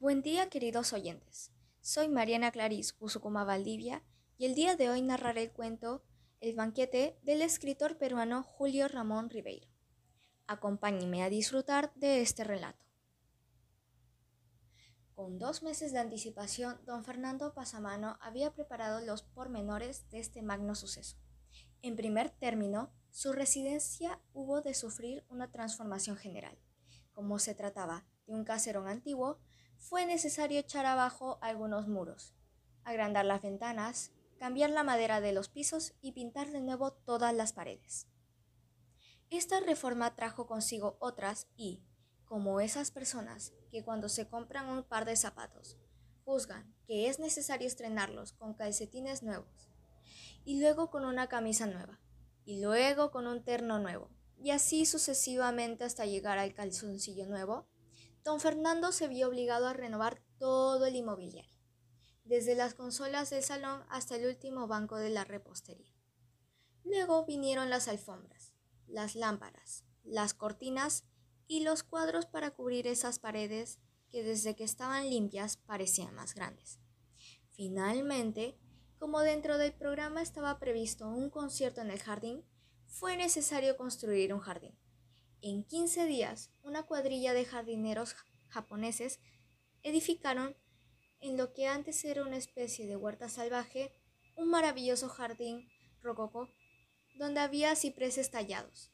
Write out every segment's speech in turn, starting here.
Buen día, queridos oyentes. Soy Mariana Clarice Usucuma Valdivia y el día de hoy narraré el cuento El banquete del escritor peruano Julio Ramón Ribeiro. Acompáñenme a disfrutar de este relato. Con dos meses de anticipación, don Fernando Pasamano había preparado los pormenores de este magno suceso. En primer término, su residencia hubo de sufrir una transformación general. Como se trataba de un caserón antiguo, fue necesario echar abajo algunos muros, agrandar las ventanas, cambiar la madera de los pisos y pintar de nuevo todas las paredes. Esta reforma trajo consigo otras y, como esas personas que cuando se compran un par de zapatos, juzgan que es necesario estrenarlos con calcetines nuevos, y luego con una camisa nueva, y luego con un terno nuevo, y así sucesivamente hasta llegar al calzoncillo nuevo, Don Fernando se vio obligado a renovar todo el inmobiliario, desde las consolas del salón hasta el último banco de la repostería. Luego vinieron las alfombras, las lámparas, las cortinas y los cuadros para cubrir esas paredes que desde que estaban limpias parecían más grandes. Finalmente, como dentro del programa estaba previsto un concierto en el jardín, fue necesario construir un jardín. En 15 días, una cuadrilla de jardineros japoneses edificaron en lo que antes era una especie de huerta salvaje un maravilloso jardín rococó donde había cipreses tallados,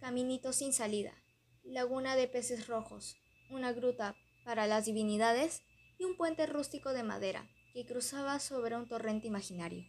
caminitos sin salida, laguna de peces rojos, una gruta para las divinidades y un puente rústico de madera que cruzaba sobre un torrente imaginario.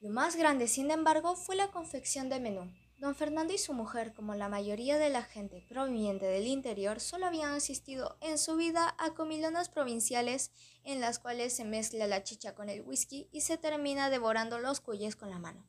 Lo más grande, sin embargo, fue la confección de menú, Don Fernando y su mujer, como la mayoría de la gente proveniente del interior, solo habían asistido en su vida a comilonas provinciales en las cuales se mezcla la chicha con el whisky y se termina devorando los cuyes con la mano.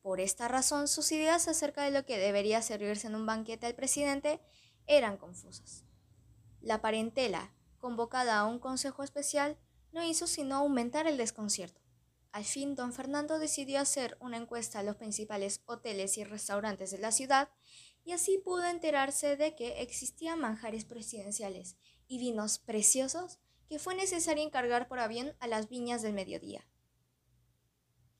Por esta razón, sus ideas acerca de lo que debería servirse en un banquete al presidente eran confusas. La parentela, convocada a un consejo especial, no hizo sino aumentar el desconcierto. Al fin, don Fernando decidió hacer una encuesta a los principales hoteles y restaurantes de la ciudad y así pudo enterarse de que existían manjares presidenciales y vinos preciosos que fue necesario encargar por avión a las viñas del mediodía.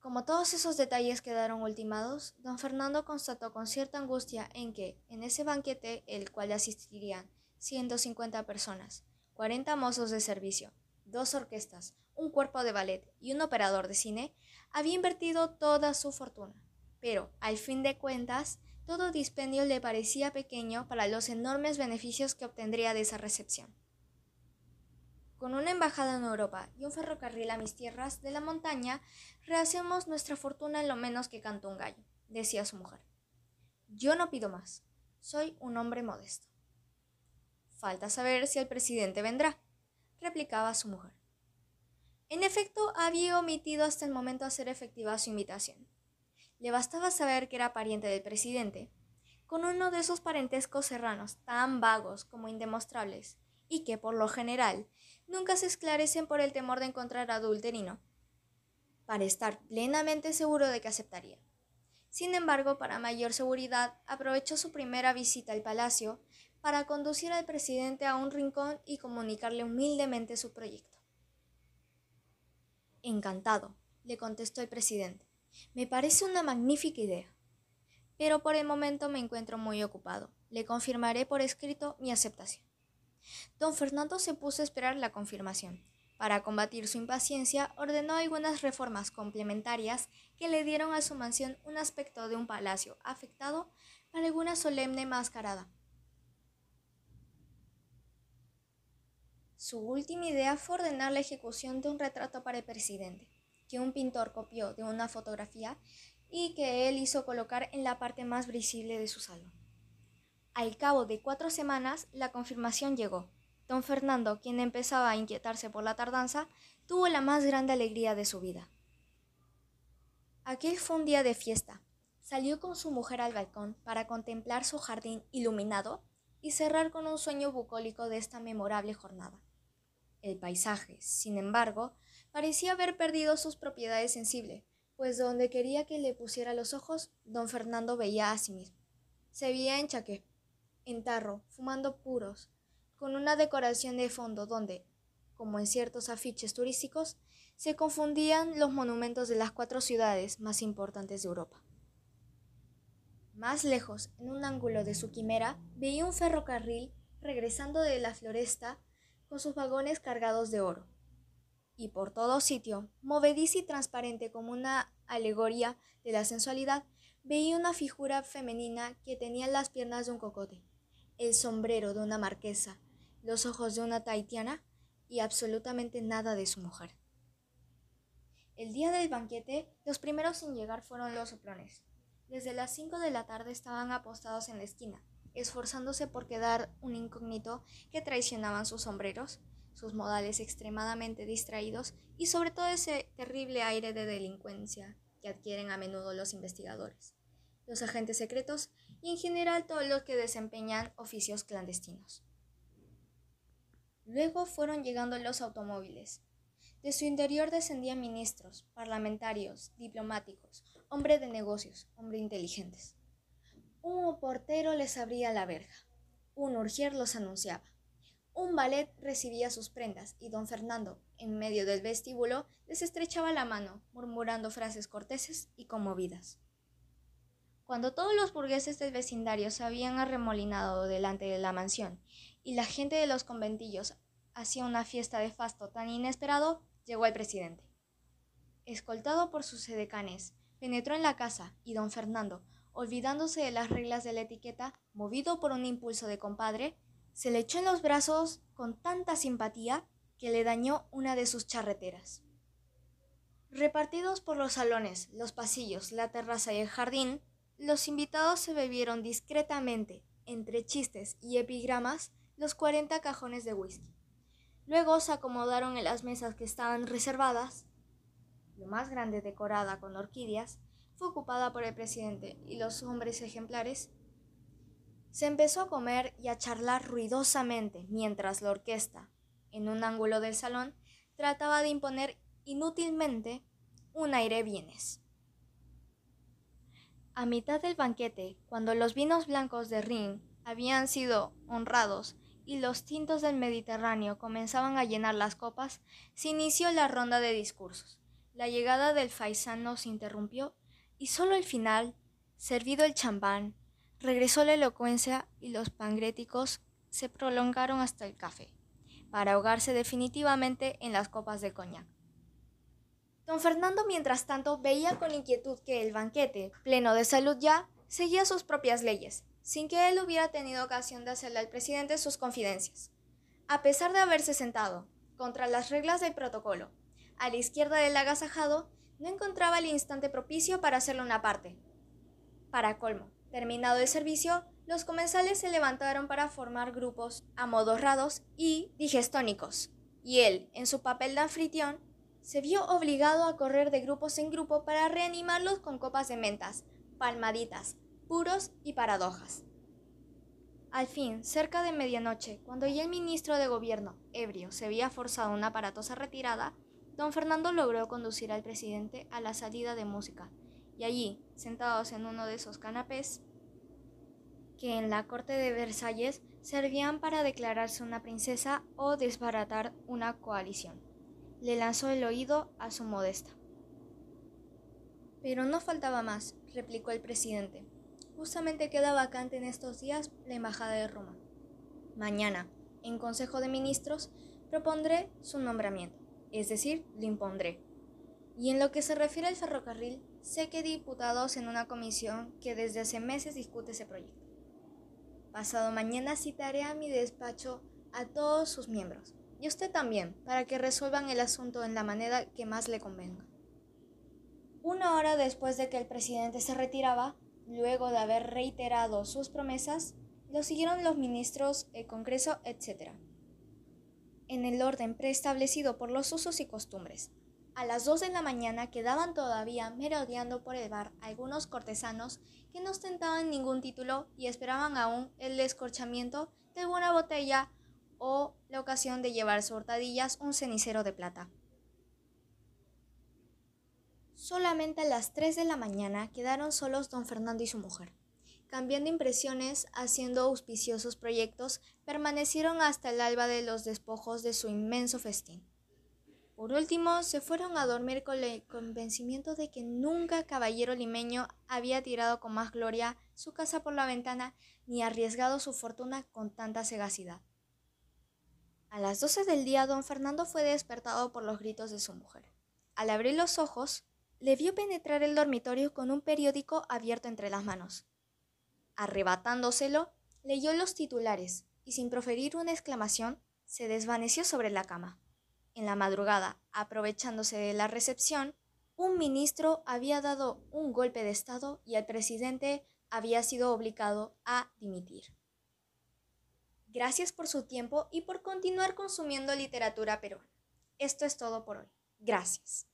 Como todos esos detalles quedaron ultimados, don Fernando constató con cierta angustia en que, en ese banquete, el cual asistirían 150 personas, 40 mozos de servicio, dos orquestas, un cuerpo de ballet y un operador de cine, había invertido toda su fortuna. Pero, al fin de cuentas, todo dispendio le parecía pequeño para los enormes beneficios que obtendría de esa recepción. Con una embajada en Europa y un ferrocarril a mis tierras de la montaña, rehacemos nuestra fortuna en lo menos que cantó un gallo, decía su mujer. Yo no pido más. Soy un hombre modesto. Falta saber si el presidente vendrá, replicaba su mujer. En efecto, había omitido hasta el momento hacer efectiva su invitación. Le bastaba saber que era pariente del presidente, con uno de esos parentescos serranos tan vagos como indemostrables, y que, por lo general, nunca se esclarecen por el temor de encontrar adulterino, para estar plenamente seguro de que aceptaría. Sin embargo, para mayor seguridad, aprovechó su primera visita al palacio para conducir al presidente a un rincón y comunicarle humildemente su proyecto. Encantado, le contestó el presidente. Me parece una magnífica idea. Pero por el momento me encuentro muy ocupado. Le confirmaré por escrito mi aceptación. Don Fernando se puso a esperar la confirmación. Para combatir su impaciencia, ordenó algunas reformas complementarias que le dieron a su mansión un aspecto de un palacio afectado para alguna solemne mascarada. Su última idea fue ordenar la ejecución de un retrato para el presidente, que un pintor copió de una fotografía y que él hizo colocar en la parte más visible de su salón. Al cabo de cuatro semanas, la confirmación llegó. Don Fernando, quien empezaba a inquietarse por la tardanza, tuvo la más grande alegría de su vida. Aquel fue un día de fiesta. Salió con su mujer al balcón para contemplar su jardín iluminado y cerrar con un sueño bucólico de esta memorable jornada. El paisaje, sin embargo, parecía haber perdido sus propiedades sensibles, pues donde quería que le pusiera los ojos, don Fernando veía a sí mismo. Se veía en chaqué, en tarro, fumando puros, con una decoración de fondo donde, como en ciertos afiches turísticos, se confundían los monumentos de las cuatro ciudades más importantes de Europa. Más lejos, en un ángulo de su quimera, veía un ferrocarril regresando de la floresta con sus vagones cargados de oro. Y por todo sitio, movediza y transparente como una alegoría de la sensualidad, veía una figura femenina que tenía las piernas de un cocote, el sombrero de una marquesa, los ojos de una taitiana y absolutamente nada de su mujer. El día del banquete, los primeros en llegar fueron los soplones. Desde las cinco de la tarde estaban apostados en la esquina, esforzándose por quedar un incógnito que traicionaban sus sombreros, sus modales extremadamente distraídos y sobre todo ese terrible aire de delincuencia que adquieren a menudo los investigadores, los agentes secretos y en general todos los que desempeñan oficios clandestinos. Luego fueron llegando los automóviles. De su interior descendían ministros, parlamentarios, diplomáticos, hombre de negocios, hombre inteligentes. Un portero les abría la verja. Un urgier los anunciaba. Un ballet recibía sus prendas y don Fernando, en medio del vestíbulo, les estrechaba la mano, murmurando frases corteses y conmovidas. Cuando todos los burgueses del vecindario se habían arremolinado delante de la mansión y la gente de los conventillos hacía una fiesta de fasto tan inesperado, llegó el presidente. Escoltado por sus edecanes, Penetró en la casa y don Fernando, olvidándose de las reglas de la etiqueta, movido por un impulso de compadre, se le echó en los brazos con tanta simpatía que le dañó una de sus charreteras. Repartidos por los salones, los pasillos, la terraza y el jardín, los invitados se bebieron discretamente, entre chistes y epigramas, los cuarenta cajones de whisky. Luego se acomodaron en las mesas que estaban reservadas lo más grande decorada con orquídeas, fue ocupada por el presidente y los hombres ejemplares. Se empezó a comer y a charlar ruidosamente mientras la orquesta, en un ángulo del salón, trataba de imponer inútilmente un aire bienes. A mitad del banquete, cuando los vinos blancos de Rin habían sido honrados y los tintos del Mediterráneo comenzaban a llenar las copas, se inició la ronda de discursos. La llegada del faisán se interrumpió y solo al final, servido el champán, regresó la elocuencia y los pangréticos se prolongaron hasta el café, para ahogarse definitivamente en las copas de coñac. Don Fernando, mientras tanto, veía con inquietud que el banquete, pleno de salud ya, seguía sus propias leyes, sin que él hubiera tenido ocasión de hacerle al presidente sus confidencias. A pesar de haberse sentado, contra las reglas del protocolo, a la izquierda del agasajado, no encontraba el instante propicio para hacerle una parte. Para colmo, terminado el servicio, los comensales se levantaron para formar grupos amodorrados y digestónicos, y él, en su papel de anfitrión, se vio obligado a correr de grupos en grupo para reanimarlos con copas de mentas, palmaditas, puros y paradojas. Al fin, cerca de medianoche, cuando ya el ministro de Gobierno, ebrio, se había forzado una aparatosa retirada, Don Fernando logró conducir al presidente a la salida de música, y allí, sentados en uno de esos canapés, que en la corte de Versalles servían para declararse una princesa o desbaratar una coalición, le lanzó el oído a su modesta. Pero no faltaba más, replicó el presidente. Justamente queda vacante en estos días la embajada de Roma. Mañana, en Consejo de Ministros, propondré su nombramiento es decir, lo impondré. Y en lo que se refiere al ferrocarril, sé que diputados en una comisión que desde hace meses discute ese proyecto. Pasado mañana citaré a mi despacho a todos sus miembros, y usted también, para que resuelvan el asunto en la manera que más le convenga. Una hora después de que el presidente se retiraba, luego de haber reiterado sus promesas, lo siguieron los ministros, el Congreso, etc en el orden preestablecido por los usos y costumbres. A las dos de la mañana quedaban todavía merodeando por el bar algunos cortesanos que no ostentaban ningún título y esperaban aún el escorchamiento de alguna botella o la ocasión de llevar su hurtadillas un cenicero de plata. Solamente a las tres de la mañana quedaron solos don Fernando y su mujer, cambiando impresiones, haciendo auspiciosos proyectos, permanecieron hasta el alba de los despojos de su inmenso festín. Por último, se fueron a dormir con el convencimiento de que nunca caballero limeño había tirado con más gloria su casa por la ventana ni arriesgado su fortuna con tanta sagacidad. A las doce del día, don Fernando fue despertado por los gritos de su mujer. Al abrir los ojos, le vio penetrar el dormitorio con un periódico abierto entre las manos. Arrebatándoselo, leyó los titulares y sin proferir una exclamación, se desvaneció sobre la cama. En la madrugada, aprovechándose de la recepción, un ministro había dado un golpe de Estado y el presidente había sido obligado a dimitir. Gracias por su tiempo y por continuar consumiendo literatura peruana. Esto es todo por hoy. Gracias.